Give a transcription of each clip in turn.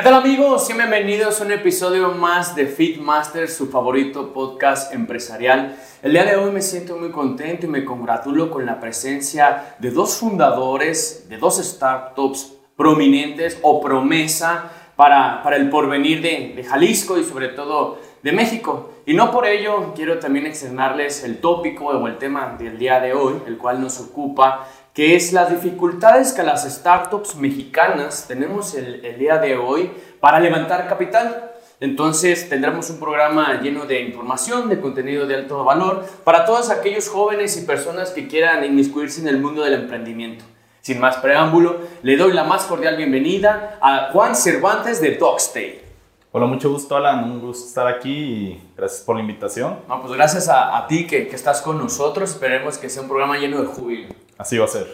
¿Qué tal amigos? bienvenidos a un episodio más de Fitmaster, su favorito podcast empresarial. El día de hoy me siento muy contento y me congratulo con la presencia de dos fundadores de dos startups prominentes o promesa para, para el porvenir de, de Jalisco y sobre todo de México. Y no por ello quiero también externarles el tópico o el tema del día de hoy, el cual nos ocupa que es las dificultades que las startups mexicanas tenemos el, el día de hoy para levantar capital. Entonces tendremos un programa lleno de información, de contenido de alto valor para todos aquellos jóvenes y personas que quieran inmiscuirse en el mundo del emprendimiento. Sin más preámbulo, le doy la más cordial bienvenida a Juan Cervantes de Dogstay. Hola, mucho gusto, Alan. Un gusto estar aquí y gracias por la invitación. No, pues gracias a, a ti que, que, estás con nosotros. Esperemos que sea un programa lleno de júbilo. Así va a ser.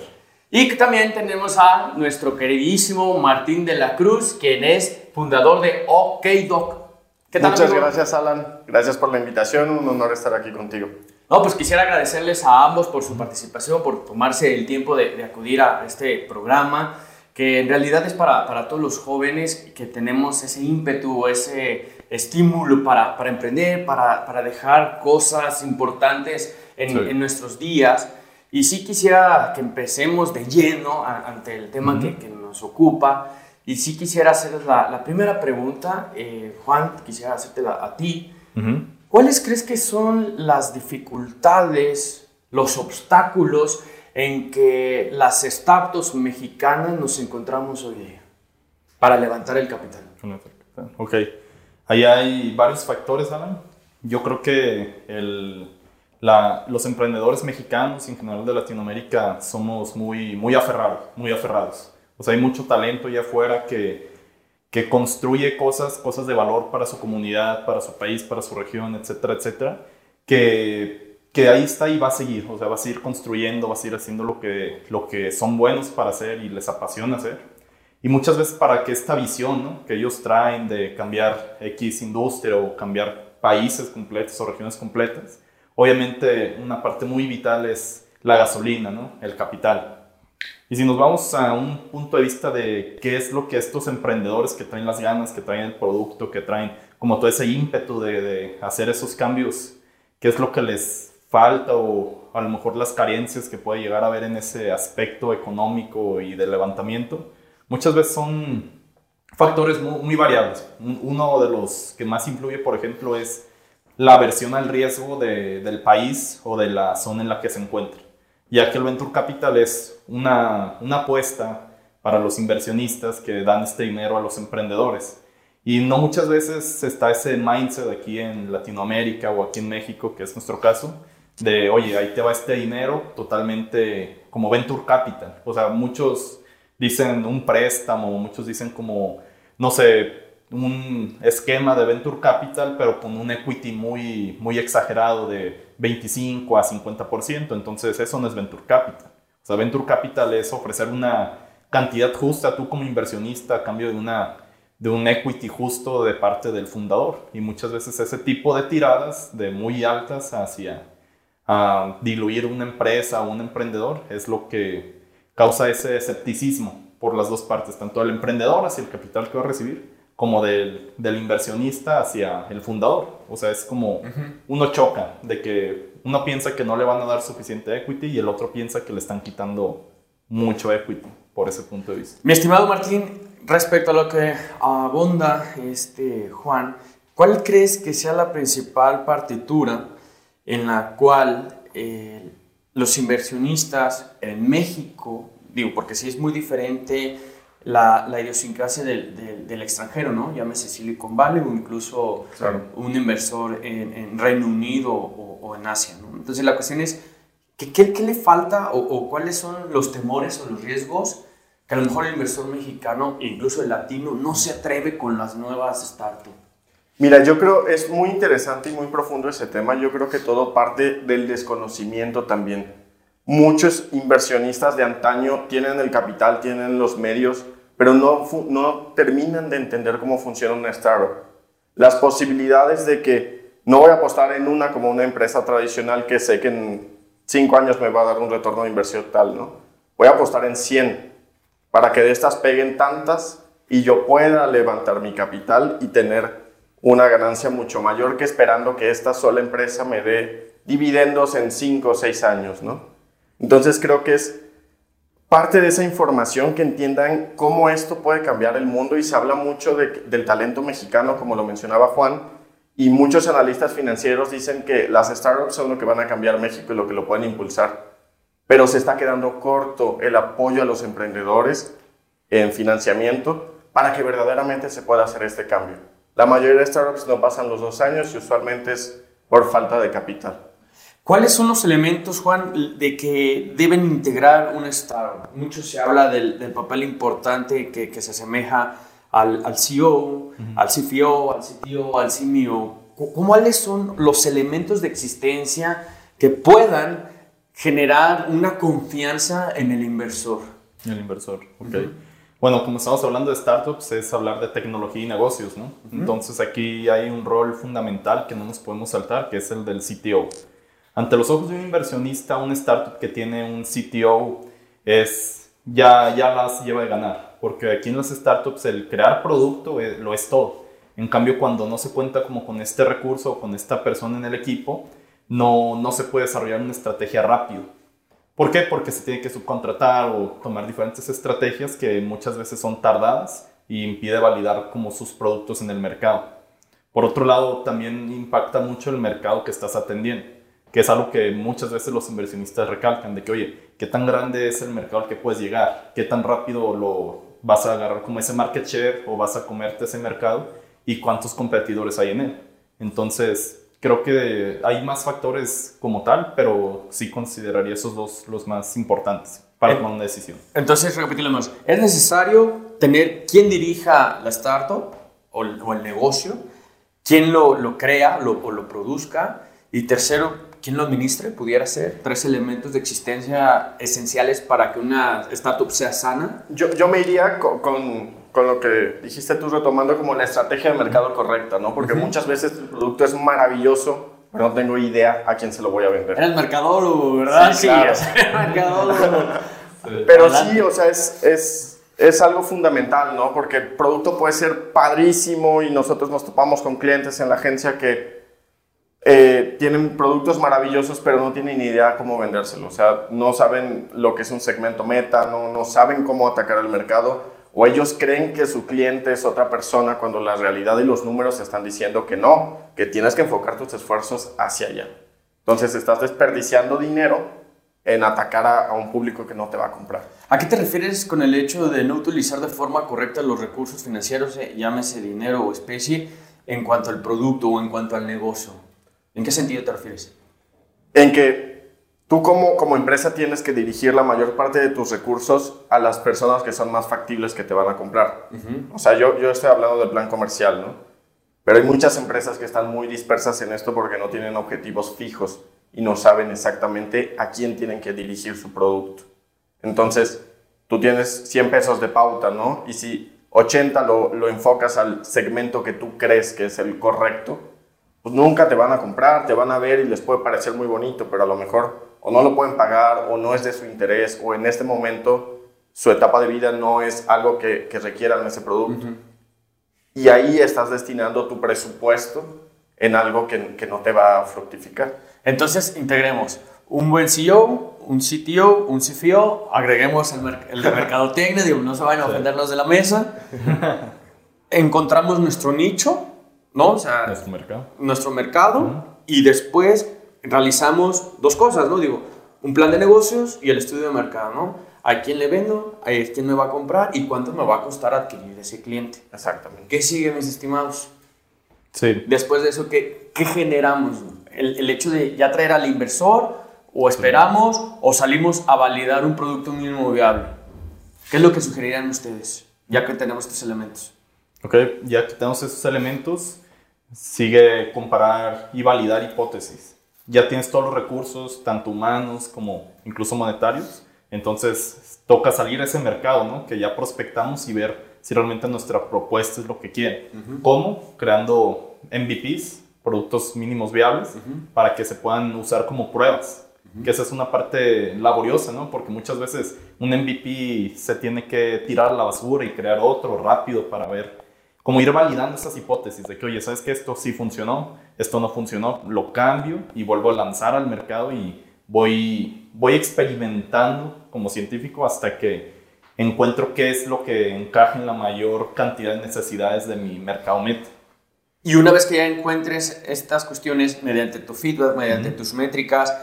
Y también tenemos a nuestro queridísimo Martín de la Cruz, quien es fundador de OK Doc. ¿Qué tal, Muchas gracias, Alan. Gracias por la invitación. Un honor estar aquí contigo. No, pues quisiera agradecerles a ambos por su participación, por tomarse el tiempo de, de acudir a este programa, que en realidad es para, para, todos los jóvenes que tenemos ese ímpetu, ese estímulo para, para emprender, para, para, dejar cosas importantes en, sí. en nuestros días. Y sí quisiera que empecemos de lleno a, ante el tema que, que, nos ocupa. Y sí quisiera hacerles la, la primera pregunta, eh, Juan, quisiera hacértela a ti. ¿Cuáles crees que son las dificultades, los obstáculos en que las startups mexicanas nos encontramos hoy día para levantar el capital? Ok, ahí hay varios factores, Alan. Yo creo que los emprendedores mexicanos y en general de Latinoamérica somos muy, muy aferrados, muy aferrados. O sea, hay mucho talento allá afuera que, que construye cosas, cosas de valor para su comunidad, para su país, para su región, etcétera, etcétera, que, que ahí está y va a seguir. O sea, va a seguir construyendo, va a seguir haciendo lo que, lo que son buenos para hacer y les apasiona hacer. Y muchas veces para que esta visión ¿no? que ellos traen de cambiar X industria o cambiar países completos o regiones completas, Obviamente una parte muy vital es la gasolina, ¿no? el capital. Y si nos vamos a un punto de vista de qué es lo que estos emprendedores que traen las ganas, que traen el producto, que traen como todo ese ímpetu de, de hacer esos cambios, qué es lo que les falta o a lo mejor las carencias que puede llegar a haber en ese aspecto económico y de levantamiento, muchas veces son factores muy, muy variables. Uno de los que más influye, por ejemplo, es la aversión al riesgo de, del país o de la zona en la que se encuentra, ya que el Venture Capital es una, una apuesta para los inversionistas que dan este dinero a los emprendedores. Y no muchas veces está ese mindset aquí en Latinoamérica o aquí en México, que es nuestro caso, de, oye, ahí te va este dinero totalmente como Venture Capital. O sea, muchos dicen un préstamo, muchos dicen como, no sé, un esquema de venture capital, pero con un equity muy, muy exagerado de 25 a 50%. Entonces, eso no es venture capital. O sea, venture capital es ofrecer una cantidad justa tú como inversionista a cambio de, una, de un equity justo de parte del fundador. Y muchas veces ese tipo de tiradas de muy altas hacia a diluir una empresa o un emprendedor es lo que causa ese escepticismo por las dos partes, tanto el emprendedor hacia el capital que va a recibir como del, del, inversionista hacia el fundador. O sea, es como uh -huh. uno choca de que uno piensa que no le van a dar suficiente equity y el otro piensa que le están quitando mucho equity por ese punto de vista. Mi estimado Martín, respecto a lo que abunda este Juan, ¿cuál crees que sea la principal partitura en la cual eh, los inversionistas en México, digo, porque sí es muy diferente la, la idiosincrasia del, del, del, extranjero, ¿no? Llámese Silicon Valley o incluso claro. un inversor en, en Reino Unido o, o, en Asia, ¿no? Entonces la cuestión es, ¿qué, qué, qué le falta o, o, cuáles son los temores o los riesgos que a lo mejor el inversor mexicano e incluso el latino no se atreve con las nuevas startups? Mira, yo creo es muy interesante y muy profundo ese tema. Yo creo que todo parte del desconocimiento también. Muchos inversionistas de antaño tienen el capital, tienen los medios, pero no, no terminan de entender cómo funciona una startup. Las posibilidades de que no voy a apostar en una como una empresa tradicional que sé que en cinco años me va a dar un retorno de inversión tal, ¿no? Voy a apostar en 100 para que de estas peguen tantas y yo pueda levantar mi capital y tener una ganancia mucho mayor que esperando que esta sola empresa me dé dividendos en 5 o 6 años, ¿no? Entonces creo que es parte de esa información que entiendan cómo esto puede cambiar el mundo y se habla mucho del talento mexicano, como lo mencionaba Juan, y muchos analistas financieros dicen que las startups son lo que van a cambiar México y lo que lo pueden impulsar, pero se está quedando corto el apoyo a los emprendedores en financiamiento para que verdaderamente se pueda hacer este cambio. La mayoría de startups no pasan los dos años y usualmente es por falta de capital. ¿Cuáles son los elementos, Juan, de que deben integrar un startup? Mucho se habla del, papel importante que, que, se asemeja al, al CEO, al CFO, al CTO, al CMO. ¿Cuáles son los elementos de existencia que puedan generar una confianza en el inversor? El inversor, ok. Bueno, como estamos hablando de startups, es hablar de tecnología y negocios, ¿no? Entonces aquí hay un rol fundamental que no nos podemos saltar, que es el del CTO. Ante los ojos de un inversionista, un startup que tiene un CTO es ya, ya las lleva de ganar, porque aquí en las startups el crear producto eh, lo es todo. En cambio, cuando no se cuenta como con este recurso o con esta persona en el equipo, no, no se puede desarrollar una estrategia rápido. ¿Por qué? Porque se tiene que subcontratar o tomar diferentes estrategias que muchas veces son tardadas y impide validar como sus productos en el mercado. Por otro lado, también impacta mucho el mercado que estás atendiendo que es algo que muchas veces los inversionistas recalcan, de que, oye, ¿qué tan grande es el mercado al que puedes llegar? ¿Qué tan rápido lo vas a agarrar como ese market share o vas a comerte ese mercado? ¿Y cuántos competidores hay en él? Entonces, creo que hay más factores como tal, pero sí consideraría esos dos los más importantes para tomar una decisión. Entonces, repetimos, es necesario tener quien dirija la startup o, o el negocio, quien lo, lo crea lo, o lo produzca, y tercero, ¿quién lo administre? Pudiera ser tres elementos de existencia esenciales para que una startup sea sana. Yo, yo me iría con, con, lo que dijiste tú retomando como la estrategia de mercado correcta, ¿no? Porque muchas veces el producto es maravilloso, pero no tengo idea a quién se lo voy a vender. Eres mercadólogo, ¿verdad? Sí, claro. mercadólogo. pero sí, o sea, es, es, es algo fundamental, ¿no? Porque el producto puede ser padrísimo y nosotros nos topamos con clientes en la agencia que eh, tienen productos maravillosos, pero no tienen ni idea cómo vendérselo. O sea, no saben lo que es un segmento meta, no, no saben cómo atacar el mercado, o ellos creen que su cliente es otra persona cuando la realidad y los números están diciendo que no, que tienes que enfocar tus esfuerzos hacia allá. Entonces estás desperdiciando dinero en atacar a, a, un público que no te va a comprar. ¿A qué te refieres con el hecho de no utilizar de forma correcta los recursos financieros, eh, llámese dinero o especie, en cuanto al producto o en cuanto al negocio? ¿En qué sentido te refieres? En que tú como, como empresa tienes que dirigir la mayor parte de tus recursos a las personas que son más factibles que te van a comprar. O sea, yo, yo estoy hablando del plan comercial, ¿no? Pero hay muchas empresas que están muy dispersas en esto porque no tienen objetivos fijos y no saben exactamente a quién tienen que dirigir su producto. Entonces, tú tienes 100 pesos de pauta, ¿no? Y si 80 lo, lo enfocas al segmento que tú crees que es el correcto, pues nunca te van a comprar, te van a ver y les puede parecer muy bonito, pero a lo mejor o no lo pueden pagar o no es de su interés o en este momento su etapa de vida no es algo que, que requieran ese producto. Y ahí estás destinando tu presupuesto en algo que, que no te va a fructificar. Entonces, integremos un buen CEO, un CTO, un CFO, agreguemos el, el de mercadotecnia, digo, no se vayan a ofender los de la mesa, encontramos nuestro nicho, ¿no? O sea, nuestro mercado. Nuestro mercado y después realizamos dos cosas, ¿no? Digo, un plan de negocios y el estudio de mercado, ¿no? ¿A quién le vendo? ¿A quién me va a comprar? ¿Y cuánto me va a costar adquirir ese cliente? Exactamente. ¿Qué sigue, mis estimados? Sí. Después de eso, ¿qué, qué generamos? El, el, hecho de ya traer al inversor o esperamos o salimos a validar un producto mínimo viable. ¿Qué es lo que sugerirían ustedes, ya que tenemos estos elementos? Ok, ya que tenemos esos elementos, sigue comparar y validar hipótesis. Ya tienes todos los recursos, tanto humanos como incluso monetarios. Entonces toca salir a ese mercado, ¿no? Que ya prospectamos y ver si realmente nuestra propuesta es lo que quieren. ¿Cómo? Creando MVPs, productos mínimos viables, para que se puedan usar como pruebas. que esa es una parte laboriosa, ¿no? Porque muchas veces un MVP se tiene que tirar a la basura y crear otro rápido para ver, como ir validando esas hipótesis de que, oye, ¿sabes que esto sí funcionó? Esto no funcionó, lo cambio y vuelvo a lanzar al mercado y voy, voy experimentando como científico hasta que encuentro qué es lo que encaja en la mayor cantidad de necesidades de mi mercado meta. Y una vez que ya encuentres estas cuestiones mediante tu feedback, mediante tus métricas,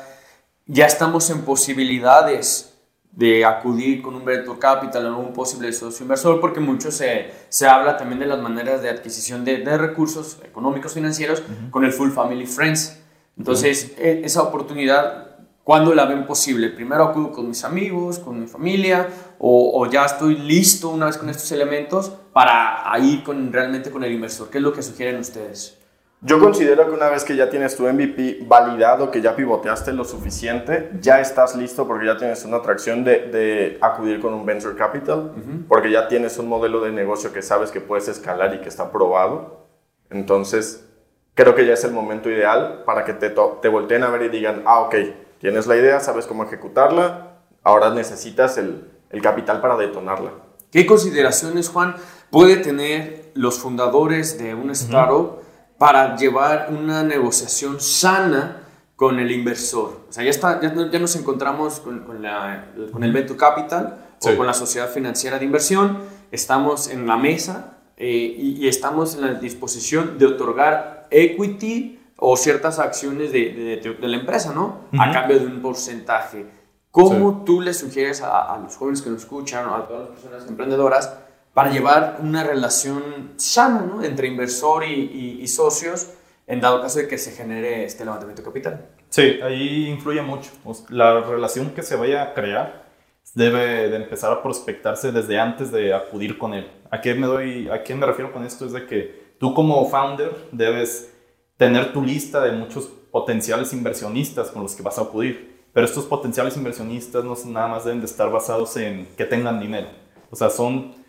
ya estamos en posibilidades de acudir con un venture capital o un posible socio inversor, porque mucho se, se habla también de las maneras de adquisición de, de recursos económicos financieros con el Full Family Friends. Entonces, e, esa oportunidad ¿Cuándo la ven posible? ¿Primero acudo con mis amigos, con mi familia? O, o, ya estoy listo una vez con estos elementos para ir con, realmente con el inversor? ¿Qué es lo que sugieren ustedes? Yo considero que una vez que ya tienes tu MVP validado, que ya pivoteaste lo suficiente, ya estás listo porque ya tienes una atracción de, de acudir con un venture capital, porque ya tienes un modelo de negocio que sabes que puedes escalar y que está probado. Entonces, creo que ya es el momento ideal para que te, te volteen a ver y digan, ah, ok, Tienes la idea, sabes cómo ejecutarla, ahora necesitas el, el capital para detonarla. ¿Qué consideraciones, Juan, puede tener los fundadores de un startup para llevar una negociación sana con el inversor? O sea, ya, está, ya, nos encontramos con, con, la, con el Venture Capital sí. o con la sociedad financiera de inversión, estamos en la mesa eh, y, y, estamos en la disposición de otorgar equity o ciertas acciones de, de, de la empresa, ¿no? Uh -huh. A cambio de un porcentaje. ¿Cómo sí. tú le sugieres a, a, los jóvenes que nos escuchan o a todas las personas emprendedoras para llevar una relación sana ¿no? entre inversor y, y, y, socios en dado caso de que se genere este levantamiento de capital? Sí, ahí influye mucho. La relación que se vaya a crear debe de empezar a prospectarse desde antes de acudir con él. ¿A qué me, doy, a qué me refiero con esto? Es de que tú como founder debes tener tu lista de muchos potenciales inversionistas con los que vas a acudir. Pero estos potenciales inversionistas no nada más deben de estar basados en que tengan dinero. O sea, son...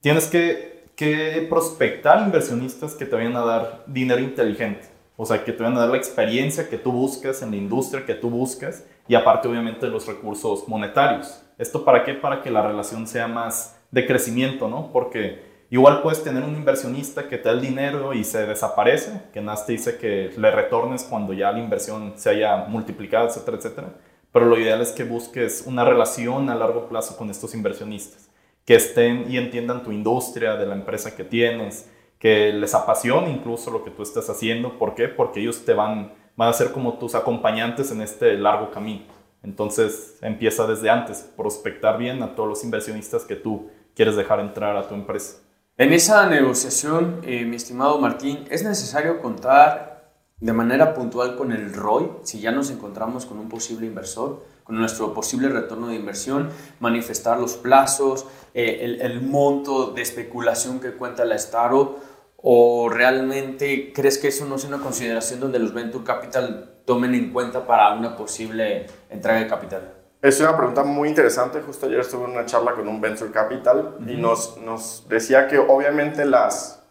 Tienes que, que prospectar inversionistas que te vayan a dar dinero inteligente. O sea, que te vayan a dar la experiencia que tú buscas en la industria que tú buscas y aparte obviamente los recursos monetarios. ¿Esto para qué? Para que la relación sea más de crecimiento, ¿no? Porque Igual puedes tener un inversionista que te da el dinero y se desaparece, que nada te dice que le retornes cuando ya la inversión se haya multiplicado, etcétera, etcétera. Pero lo ideal es que busques una relación a largo plazo con estos inversionistas, que estén y entiendan tu industria, de la empresa que tienes, que les apasione incluso lo que tú estás haciendo. ¿Por qué? Porque ellos te van, van a ser como tus acompañantes en este largo camino. Entonces empieza desde antes, prospectar bien a todos los inversionistas que tú quieres dejar entrar a tu empresa. En esa negociación, eh, mi estimado Martín, ¿es necesario contar de manera puntual con el ROI si ya nos encontramos con un posible inversor, nuestro posible retorno de inversión, manifestar los plazos, eh, el, el, monto de especulación que cuenta la startup? ¿O realmente crees que eso no es una consideración donde los Venture Capital tomen en cuenta para una posible entrega de capital? Es una pregunta muy interesante. Justo ayer estuve en una charla con un Venture Capital uh -huh. y nos, nos decía que obviamente las,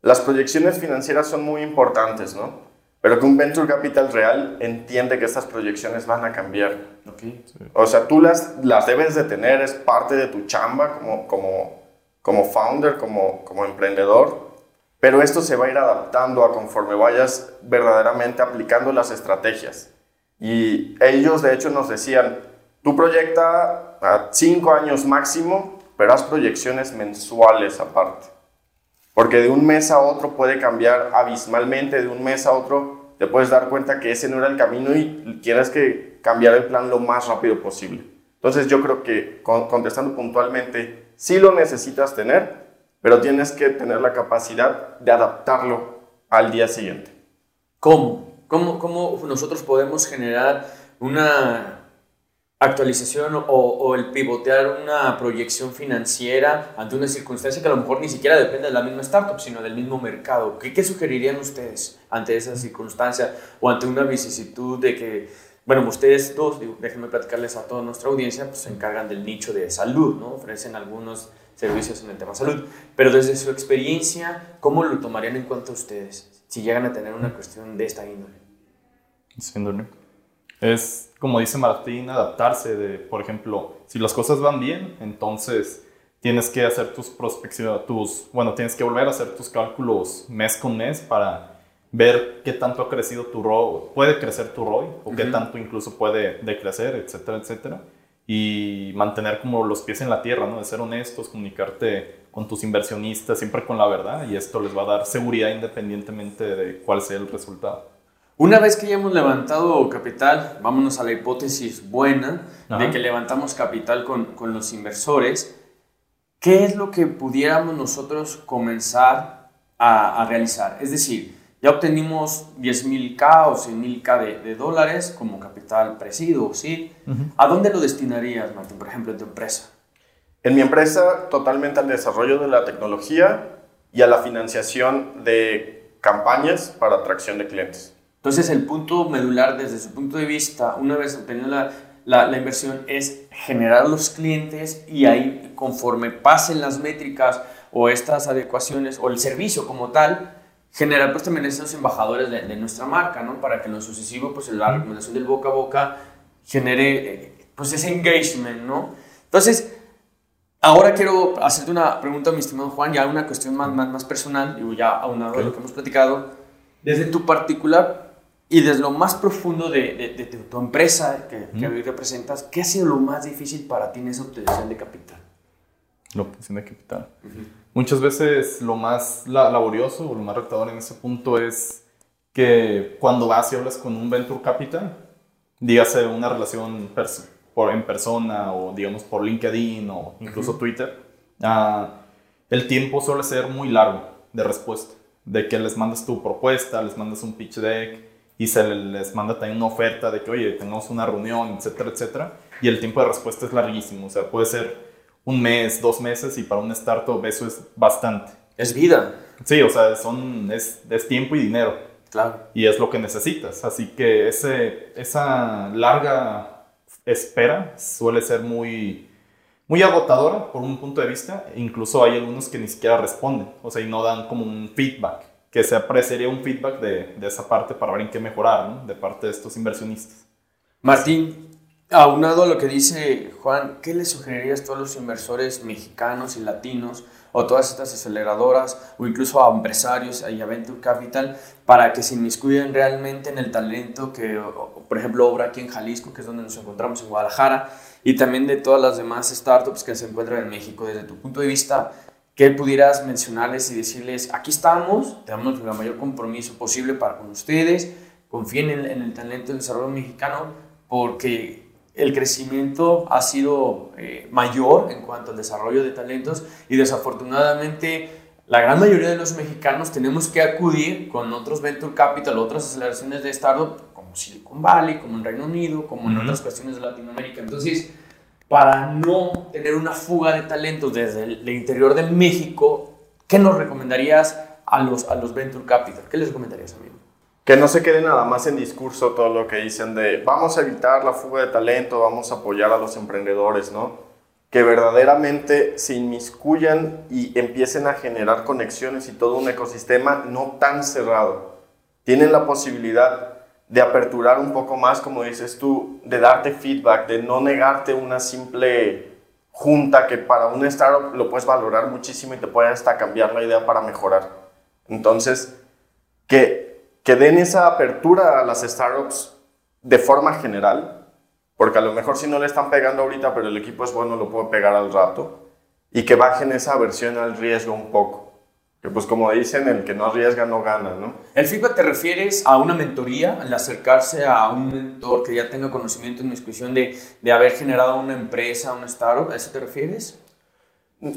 las proyecciones financieras son muy importantes, ¿no? Pero que un Venture Capital real entiende que estas proyecciones van a cambiar. Okay. Sí. O sea, tú las, las debes de tener, es parte de tu chamba como, como, como founder, como, como emprendedor. Pero esto se va a ir adaptando a conforme vayas verdaderamente aplicando las estrategias. Y ellos de hecho nos decían, Tú proyecta a cinco años máximo, pero haz proyecciones mensuales aparte. Porque de un mes a otro puede cambiar abismalmente, de un mes a otro te puedes dar cuenta que ese no era el camino y tienes que cambiar el plan lo más rápido posible. Entonces yo creo que contestando puntualmente, sí lo necesitas tener, pero tienes que tener la capacidad de adaptarlo al día siguiente. ¿Cómo? ¿Cómo, cómo nosotros podemos generar una actualización o, o, el pivotear una proyección financiera ante una circunstancia que a lo mejor ni siquiera depende de la misma startup, sino del mismo mercado. ¿Qué, qué sugerirían ustedes ante esa circunstancia o ante una vicisitud de que, bueno, ustedes dos, digo, déjenme platicarles a toda nuestra audiencia, pues se encargan del nicho de salud, ¿no? Ofrecen algunos servicios en el tema salud, pero desde su experiencia, ¿cómo lo tomarían en cuenta ustedes si llegan a tener una cuestión de esta índole? Sí, índole. Es, como dice Martín, adaptarse de, por ejemplo, si las cosas van bien, entonces tienes que hacer tus prospecciones, tus, bueno, tienes que volver a hacer tus cálculos mes con mes para ver qué tanto ha crecido tu ROI, puede crecer tu ROI o qué tanto incluso puede decrecer, etcétera, etcétera. Y mantener como los pies en la tierra, ¿no? De ser honestos, comunicarte con tus inversionistas siempre con la verdad y esto les va a dar seguridad independientemente de cuál sea el resultado. Una vez que ya hemos levantado capital, vámonos a la hipótesis buena de que levantamos capital con, con los inversores ¿qué es lo que pudiéramos nosotros comenzar a, realizar? Es decir, ya obtenimos 10.000K o 100.000K de, de, dólares como capital presido, ¿sí? ¿A dónde lo destinarías, Martín, por ejemplo, en tu empresa? En mi empresa, totalmente al desarrollo de la tecnología y a la financiación de campañas para atracción de clientes. Entonces, el punto medular desde su punto de vista, una vez obtenido la, la, la, inversión es generar los clientes y ahí conforme pasen las métricas o estas adecuaciones o el servicio como tal, generar pues también esos embajadores de, de nuestra marca, ¿no? Para que en lo sucesivo pues la recomendación del boca a boca genere eh, pues ese engagement, ¿no? Entonces, ahora quiero hacerte una pregunta, mi estimado Juan, ya una cuestión más, más, más personal, digo ya aunado okay. a lo que hemos platicado, desde tu particular y desde lo más profundo de, de, de tu, empresa que, que, hoy representas, ¿qué ha sido lo más difícil para ti en esa obtención de capital? La obtención de capital. Uh -huh. Muchas veces lo más laborioso o lo más retador en ese punto es que cuando vas y hablas con un venture capital, dígase una relación pers por, en persona o digamos por LinkedIn o incluso uh -huh. Twitter, uh, el tiempo suele ser muy largo de respuesta. De que les mandas tu propuesta, les mandas un pitch deck, y se les manda también una oferta de que, oye, tengamos una reunión, etcétera, etcétera, y el tiempo de respuesta es larguísimo, o sea, puede ser un mes, dos meses, y para un startup eso es bastante. Es vida. Sí, o sea, son, es, es tiempo y dinero. Claro. Y es lo que necesitas, así que ese, esa larga espera suele ser muy, muy agotadora por un punto de vista, incluso hay algunos que ni siquiera responden, o sea, y no dan como un feedback que se apreciaría un feedback de, de, esa parte para ver en qué mejorar, ¿no? De parte de estos inversionistas. Martín, aunado a lo que dice Juan, ¿qué le sugerirías a todos los inversores mexicanos y latinos o todas estas aceleradoras o incluso a empresarios y a Venture Capital para que se inmiscuyan realmente en el talento que, por ejemplo, obra aquí en Jalisco, que es donde nos encontramos en Guadalajara, y también de todas las demás startups que se encuentran en México? Desde tu punto de vista, que pudieras mencionarles y decirles, aquí estamos, tenemos el mayor compromiso posible para con ustedes, confíen en, en el talento del desarrollo mexicano, porque el crecimiento ha sido eh, mayor en cuanto al desarrollo de talentos y desafortunadamente la gran mayoría de los mexicanos tenemos que acudir con otros venture capital, otras aceleraciones de startup como Silicon Valley, como en Reino Unido, como en uh -huh. otras cuestiones de Latinoamérica. Entonces, para no tener una fuga de talentos desde el, interior de México, ¿qué nos recomendarías a los, a los Venture Capital? ¿Qué les recomendarías, amigo? Que no se quede nada más en discurso todo lo que dicen de vamos a evitar la fuga de talento, vamos a apoyar a los emprendedores, ¿no? Que verdaderamente se inmiscuyan y empiecen a generar conexiones y todo un ecosistema no tan cerrado. Tienen la posibilidad de aperturar un poco más, como dices tú, de darte feedback, de no negarte una simple junta que para un startup lo puedes valorar muchísimo y te puede hasta cambiar la idea para mejorar. Entonces, que, que den esa apertura a las startups de forma general, porque a lo mejor si no le están pegando ahorita, pero el equipo es bueno, lo puede pegar al rato, y que bajen esa aversión al riesgo un poco. Que pues como dicen, el que no arriesga no gana, ¿no? ¿El feedback te refieres a una mentoría, al acercarse a un mentor que ya tenga conocimiento en discusión de, de haber generado una empresa, una startup? ¿A eso te refieres?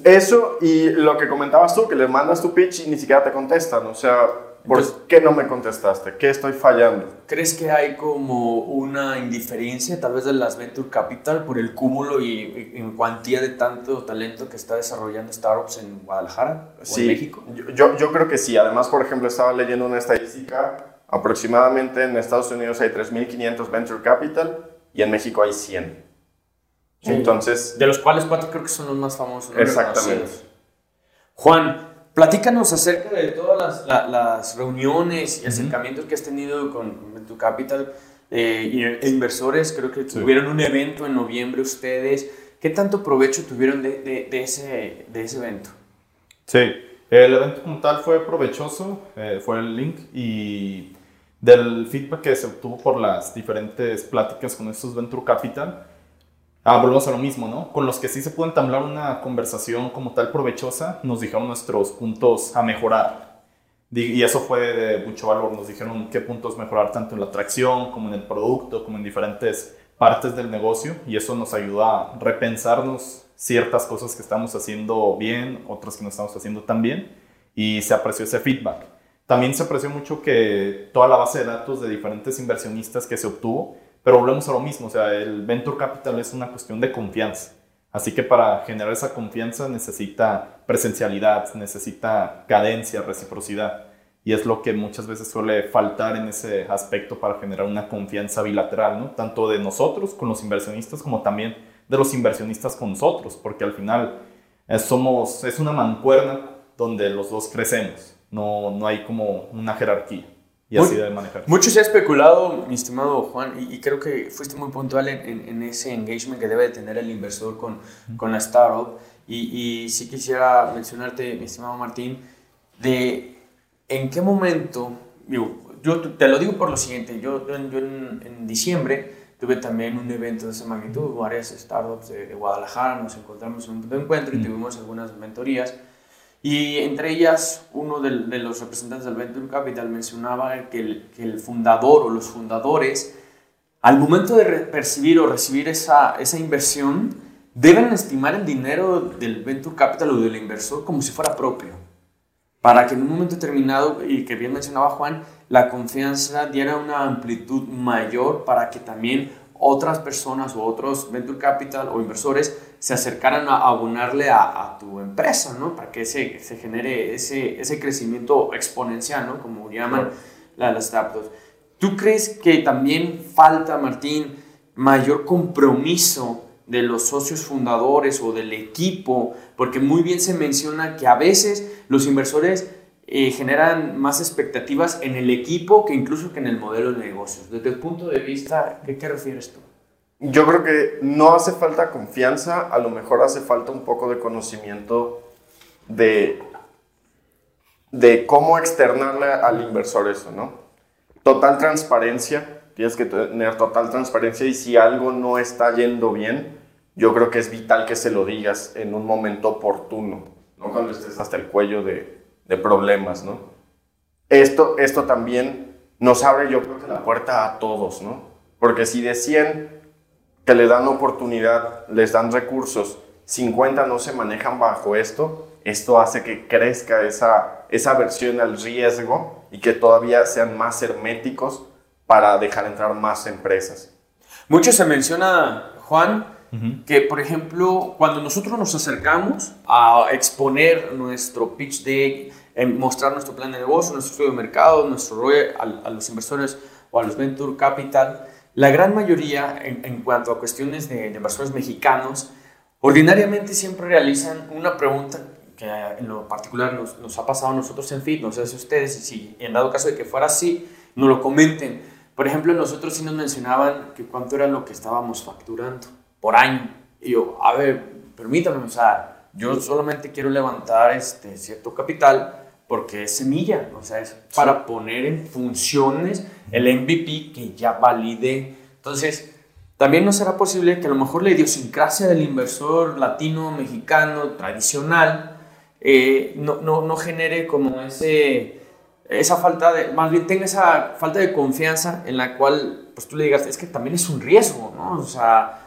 Eso y lo que comentabas tú, que le mandas tu pitch y ni siquiera te contestan, o sea, ¿por Entonces, qué no me contestaste? ¿Qué estoy fallando? ¿Crees que hay como una indiferencia tal vez de las Venture Capital por el cúmulo y, y en cuantía de tanto talento que está desarrollando startups en Guadalajara o sí, en México? Yo, yo creo que sí. Además, por ejemplo, estaba leyendo una estadística. Aproximadamente en Estados Unidos hay 3.500 Venture Capital y en México hay 100. Sí. Entonces... De los cuales cuatro creo que son los más famosos. ¿no? Exactamente. Juan, Platícanos acerca de todas las, la, las reuniones y acercamientos uh -huh. que has tenido con Venture Capital. eh, y e inversores. Creo que tuvieron un evento en noviembre ustedes. ¿Qué tanto provecho tuvieron de, de, de ese, de ese evento? Sí, el evento como tal fue provechoso, eh, fue el link y del feedback que se obtuvo por las diferentes pláticas con estos Venture Capital, ah, volvemos a lo mismo, ¿no? Con los que sí se puede entablar una conversación como tal provechosa, nos dijeron nuestros puntos a mejorar. Y eso fue de mucho valor, nos dijeron qué puntos mejorar tanto en la atracción como en el producto, como en diferentes partes del negocio y eso nos ayuda a repensarnos ciertas cosas que estamos haciendo bien, otras que no estamos haciendo tan bien y se apreció ese feedback. También se apreció mucho que toda la base de datos de diferentes inversionistas que se obtuvo, pero volvemos a lo mismo, o sea, el venture capital es una cuestión de confianza. Así que para generar esa confianza necesita presencialidad, necesita cadencia, reciprocidad. Y es lo que muchas veces suele faltar en ese aspecto para generar una confianza bilateral, ¿no? Tanto de nosotros con los inversionistas como también de los inversionistas con nosotros, porque al final es, somos, es una mancuerna donde los dos crecemos no, no hay como una jerarquía. Y así debe manejar. Mucho se ha especulado, mi estimado Juan, y, creo que fuiste muy puntual en, en, ese engagement que debe tener el inversor con, con la startup. Y, y sí quisiera mencionarte, mi estimado Martín, de en qué momento, yo, te lo digo por lo siguiente, yo, yo, en, en, diciembre tuve también un evento de esa magnitud, varias startups de, de Guadalajara, nos encontramos en un encuentro y tuvimos algunas mentorías. Y entre ellas, uno de, los representantes del Venture Capital mencionaba que el, que el, fundador o los fundadores, al momento de percibir o recibir esa, esa inversión, deben estimar el dinero del Venture Capital o del inversor como si fuera propio. Para que en un momento determinado, y que bien mencionaba Juan, la confianza diera una amplitud mayor para que también otras personas o otros venture capital o inversores se acercaran a abonarle a, tu empresa, ¿no? Para que se, se genere ese, ese crecimiento exponencial, ¿no? Como llaman las startups. ¿Tú crees que también falta, Martín, mayor compromiso de los socios fundadores o del equipo? Porque muy bien se menciona que a veces los inversores eh, generan más expectativas en el equipo que incluso que en el modelo de negocios. Desde el punto de vista, ¿qué, qué refieres tú? Yo creo que no hace falta confianza, a lo mejor hace falta un poco de conocimiento de, de cómo externarle al inversor eso, ¿no? Total transparencia, tienes que tener total transparencia y si algo no está yendo bien, yo creo que es vital que se lo digas en un momento oportuno, no cuando estés hasta el cuello de, de problemas, ¿no? Esto, esto también nos abre, yo creo que la puerta a todos, ¿no? Porque si de 100 que le dan oportunidad, les dan recursos, 50 no se manejan bajo esto, esto hace que crezca esa, esa versión al riesgo y que todavía sean más herméticos para dejar entrar más empresas. Mucho se menciona, Juan, que, por ejemplo, cuando nosotros nos acercamos a exponer nuestro pitch de mostrar nuestro plan de negocio, nuestro estudio de mercado, nuestro rol a, los inversores o a los venture capital, la gran mayoría, en, cuanto a cuestiones de, inversores mexicanos, ordinariamente siempre realizan una pregunta que en lo particular nos, nos ha pasado a nosotros en FIT, no sé si ustedes, y si en dado caso de que fuera así, nos lo comenten. Por ejemplo, nosotros sí nos mencionaban que cuánto era lo que estábamos facturando por año. Y yo, a ver, permítame, o sea, yo solamente quiero levantar este cierto capital porque es semilla, o sea, es para poner en funciones el MVP que ya valide. Entonces, también no será posible que a lo mejor la idiosincrasia del inversor latino, mexicano, tradicional, eh, no, no, no, genere como ese, esa falta de, más bien tenga esa falta de confianza en la cual pues tú le digas, es que también es un riesgo, ¿no? O sea,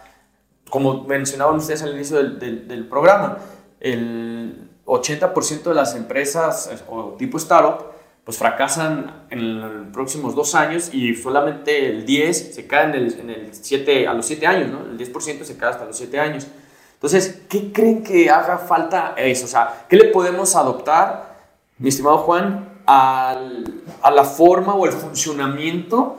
como mencionaban ustedes al inicio del, del, programa, el 80% de las empresas o tipo startup pues fracasan en los próximos dos años y solamente el 10 se cae en el, en el 7, a los 7 años, ¿no? El 10% se cae hasta los 7 años. Entonces, ¿qué creen que haga falta eso? O sea, ¿qué le podemos adoptar, mi estimado Juan, al, a la forma o el funcionamiento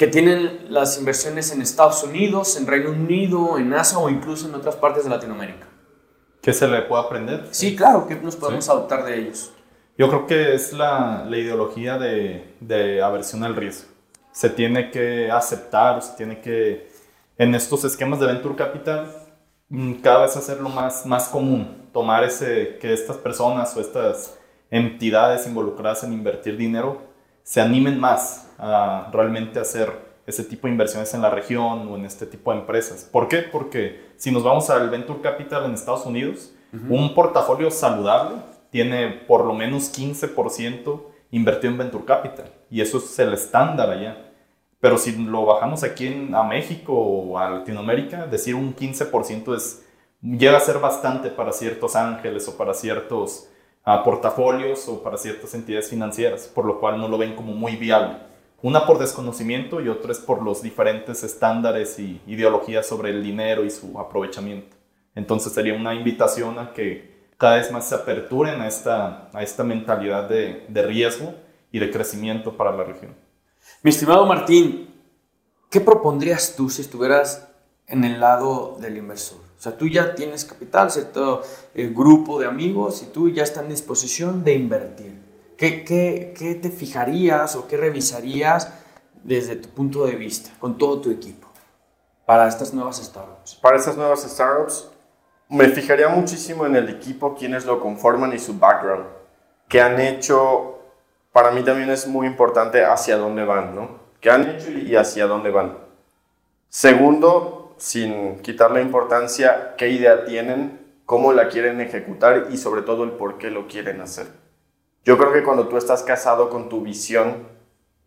que tienen las inversiones en Estados Unidos, en Reino Unido, en Asia o incluso en otras partes de Latinoamérica. ¿Qué se le puede aprender? Sí, claro, ¿qué nos podemos adoptar de ellos? Yo creo que es la, la ideología de, de, aversión al riesgo. se tiene que aceptar, se tiene que, en estos esquemas de Venture Capital, mm, cada vez hacerlo más, más común, tomar ese, que estas personas o estas entidades involucradas en invertir dinero se animen más a realmente hacer ese tipo de inversiones en la región o en este tipo de empresas. ¿Por qué? Porque si nos vamos al Venture Capital en Estados Unidos, un portafolio saludable tiene por lo menos 15% invertido en Venture Capital y eso es el estándar allá. Pero si lo bajamos aquí en, a México o a Latinoamérica, decir un 15% es, llega a ser bastante para ciertos ángeles o para ciertos a portafolios o para ciertas entidades financieras, por lo cual no lo ven como muy viable. Una por desconocimiento y otra es por los diferentes estándares y ideologías sobre el dinero y su aprovechamiento. Entonces sería una invitación a que cada vez más se aperturen a esta, a esta mentalidad de, de riesgo y de crecimiento para la región. Mi estimado Martín, ¿qué propondrías tú si estuvieras en el lado del inversor? O sea, tú ya tienes capital, cierto eh, grupo de amigos y tú ya estás en disposición de invertir. ¿Qué, qué, qué te fijarías o qué revisarías desde tu punto de vista con todo tu equipo para estas nuevas startups? Para estas nuevas startups, me fijaría muchísimo en el equipo, quienes lo conforman y su background. ¿Qué han hecho? Para mí también es muy importante hacia dónde van, ¿no? ¿Qué han hecho y hacia dónde van? Segundo, sin quitarle importancia qué idea tienen, cómo la quieren ejecutar y sobre todo el por qué lo quieren hacer. Yo creo que cuando tú estás casado con tu visión,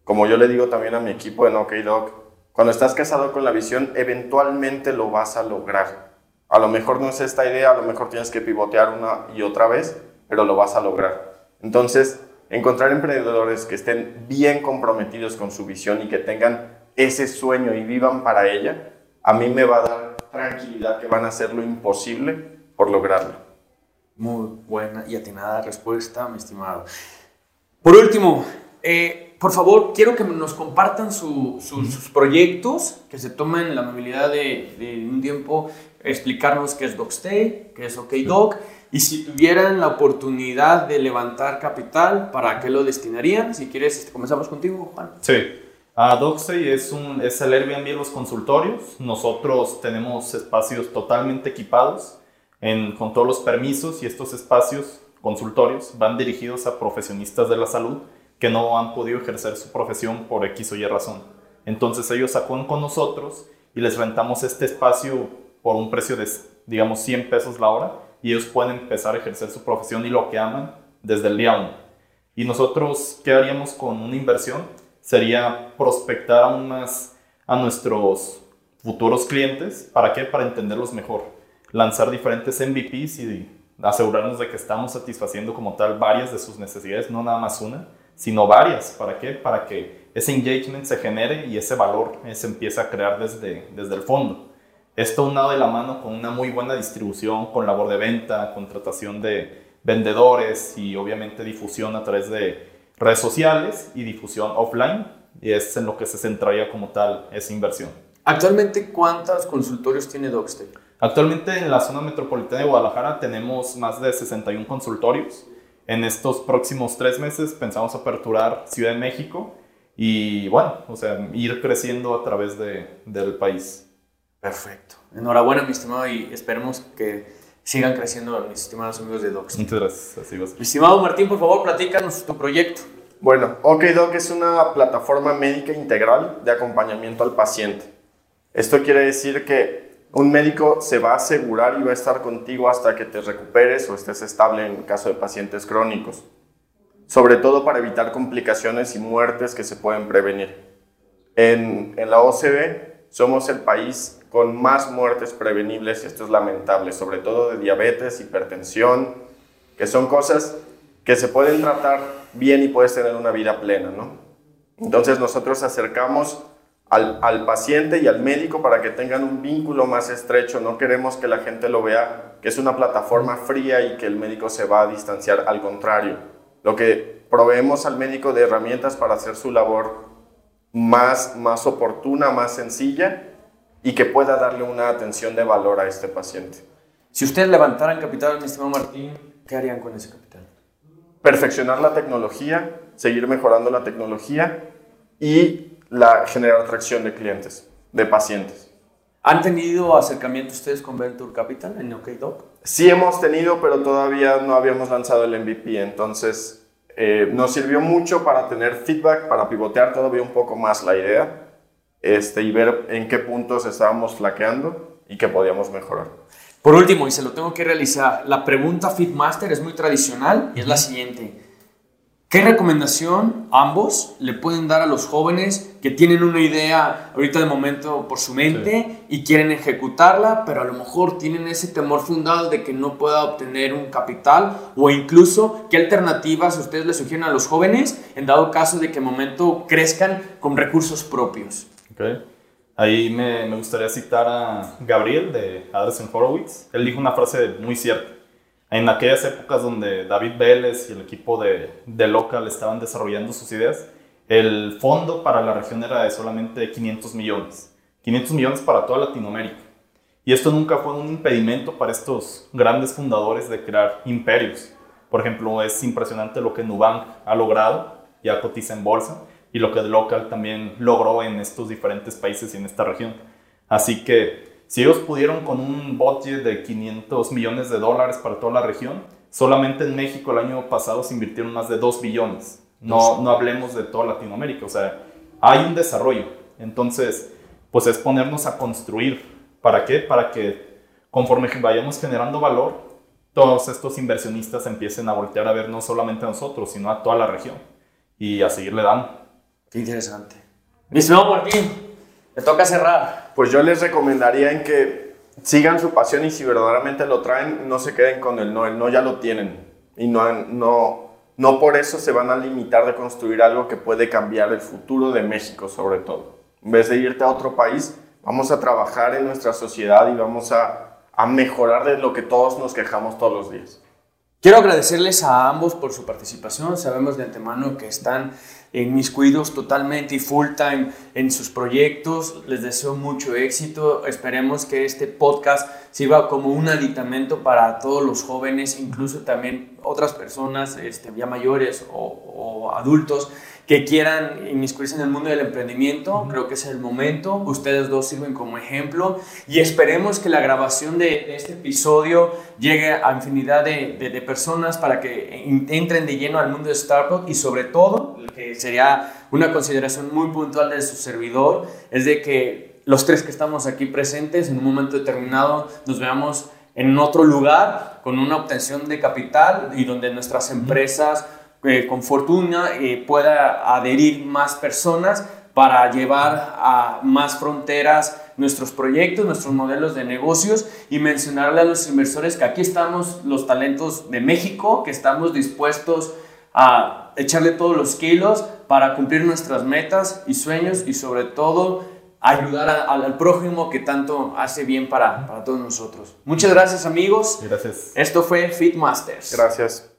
como yo le digo también a mi equipo en OKDoc, cuando estás casado con la visión, eventualmente lo vas a lograr. A lo mejor no es esta idea, a lo mejor tienes que pivotear una y otra vez, pero lo vas a lograr. Entonces, encontrar emprendedores que estén bien comprometidos con su visión y que tengan ese sueño y vivan para ella, a mí me va a dar tranquilidad que van a hacer lo imposible por lograrlo. Muy buena y atinada respuesta, mi estimado. Por último, eh, por favor, quiero que nos compartan sus proyectos, que se tomen la amabilidad de, de, un tiempo explicarnos qué es DocStay, qué es OkDoc, y si tuvieran la oportunidad de levantar capital, ¿para qué lo destinarían? Si quieres, este, comenzamos contigo, Juan. Sí. A Doxey es, un, es el Airbnb de los consultorios. Nosotros tenemos espacios totalmente equipados en, con todos los permisos y estos espacios consultorios van dirigidos a profesionistas de la salud que no han podido ejercer su profesión por X o Y razón. Entonces ellos acuden con nosotros y les rentamos este espacio por un precio de, digamos, 100 pesos la hora y ellos pueden empezar a ejercer su profesión y lo que aman desde el día 1. ¿Y nosotros qué haríamos con una inversión? Sería prospectar aún más a nuestros futuros clientes. ¿Para qué? Para entenderlos mejor. Lanzar diferentes MVPs y asegurarnos de que estamos satisfaciendo como tal varias de sus necesidades, no nada más una, sino varias. ¿Para qué? Para que ese engagement se genere y ese valor se empiece a crear desde, desde el fondo. Esto unado de la mano con una muy buena distribución, con labor de venta, contratación de vendedores y obviamente difusión a través de redes sociales y difusión offline, y es en lo que se centraría como tal esa inversión. Actualmente, ¿cuántos consultorios tiene Doxtech? Actualmente en la zona metropolitana de Guadalajara tenemos más de 61 consultorios. En estos próximos tres meses pensamos aperturar Ciudad de México y bueno, o sea, ir creciendo a través de, del país. Perfecto. Enhorabuena, mi estimado, y esperemos que sigan creciendo mis estimados amigos de Docs. Muchas gracias. Mi estimado Martín, por favor, platícanos tu proyecto. Bueno, OkDoc es una plataforma médica integral de acompañamiento al paciente. Esto quiere decir que un médico se va a asegurar y va a estar contigo hasta que te recuperes o estés estable en caso de pacientes crónicos, sobre todo para evitar complicaciones y muertes que se pueden prevenir. En, en la OCDE somos el país con más muertes prevenibles, y esto es lamentable, sobre todo de diabetes, hipertensión, que son cosas que se pueden tratar bien y puedes tener una vida plena, ¿no? Entonces nosotros acercamos al, al, paciente y al médico para que tengan un vínculo más estrecho, no queremos que la gente lo vea que es una plataforma fría y que el médico se va a distanciar, al contrario, lo que proveemos al médico de herramientas para hacer su labor más, más oportuna, más sencilla, y que pueda darle una atención de valor a este paciente. Si ustedes levantaran capital, mi estimado Martín, ¿qué harían con ese capital? Perfeccionar la tecnología, seguir mejorando la tecnología y la, generar atracción de clientes, de pacientes. ¿Han tenido acercamiento ustedes con Venture Capital en OkDoc? Sí hemos tenido, pero todavía no habíamos lanzado el MVP, entonces eh, nos sirvió mucho para tener feedback, para pivotear todavía un poco más la idea este, y ver en qué puntos estábamos flaqueando y qué podíamos mejorar. Por último, y se lo tengo que realizar, la pregunta Fitmaster es muy tradicional y es la siguiente. ¿Qué recomendación ambos le pueden dar a los jóvenes que tienen una idea ahorita de momento por su mente y quieren ejecutarla, pero a lo mejor tienen ese temor fundado de que no pueda obtener un capital o incluso qué alternativas ustedes le sugieren a los jóvenes en dado caso de que en momento crezcan con recursos propios? Ahí me, me, gustaría citar a Gabriel de Anderson Horowitz. Él dijo una frase muy cierta en aquellas épocas donde David Vélez y el equipo de, de Local estaban desarrollando sus ideas, el fondo para la región era de solamente 500 millones. 500 millones para toda Latinoamérica. Y esto nunca fue un impedimento para estos grandes fundadores de crear imperios. Por ejemplo, es impresionante lo que Nubank ha logrado, ya cotiza en bolsa, y lo que Local también logró en estos diferentes países y en esta región. Así que si ellos pudieron con un budget de 500 millones de dólares para toda la región, solamente en México el año pasado se invirtieron más de 2 billones. No, no hablemos de toda Latinoamérica, o sea, hay un desarrollo. Entonces, pues es ponernos a construir. ¿Para qué? Para que conforme vayamos generando valor, todos estos inversionistas empiecen a voltear a ver no solamente a nosotros, sino a toda la región y a seguirle dando. Qué interesante. Mi estimado Martín, te toca cerrar pues yo les recomendaría en que sigan su pasión y si verdaderamente lo traen, no se queden con el no, el no ya lo tienen. Y no, no, no por eso se van a limitar de construir algo que puede cambiar el futuro de México sobre todo. En vez de irte a otro país, vamos a trabajar en nuestra sociedad y vamos a, a mejorar de lo que todos nos quejamos todos los días. Quiero agradecerles a ambos por su participación. Sabemos de antemano que están en mis cuidos totalmente y full time en sus proyectos. Les deseo mucho éxito. Esperemos que este podcast sirva como un aditamento para todos los jóvenes, incluso también otras personas este, ya mayores o, o adultos que quieran inmiscuirse en el mundo del emprendimiento, creo que es el momento. Ustedes dos sirven como ejemplo. Y esperemos que la grabación de, este episodio llegue a infinidad de, de, personas para que entren de lleno al mundo de Startup y sobre todo, que sería una consideración muy puntual de su servidor, es de que los tres que estamos aquí presentes en un momento determinado nos veamos en otro lugar con una obtención de capital y donde nuestras empresas con fortuna eh, pueda adherir más personas para llevar a más fronteras nuestros proyectos, nuestros modelos de negocios y mencionarle a los inversores que aquí estamos los talentos de México, que estamos dispuestos a echarle todos los kilos para cumplir nuestras metas y sueños y sobre todo ayudar al prójimo que tanto hace bien para, para todos nosotros. Muchas gracias amigos. Gracias. Esto fue Fitmasters. Gracias.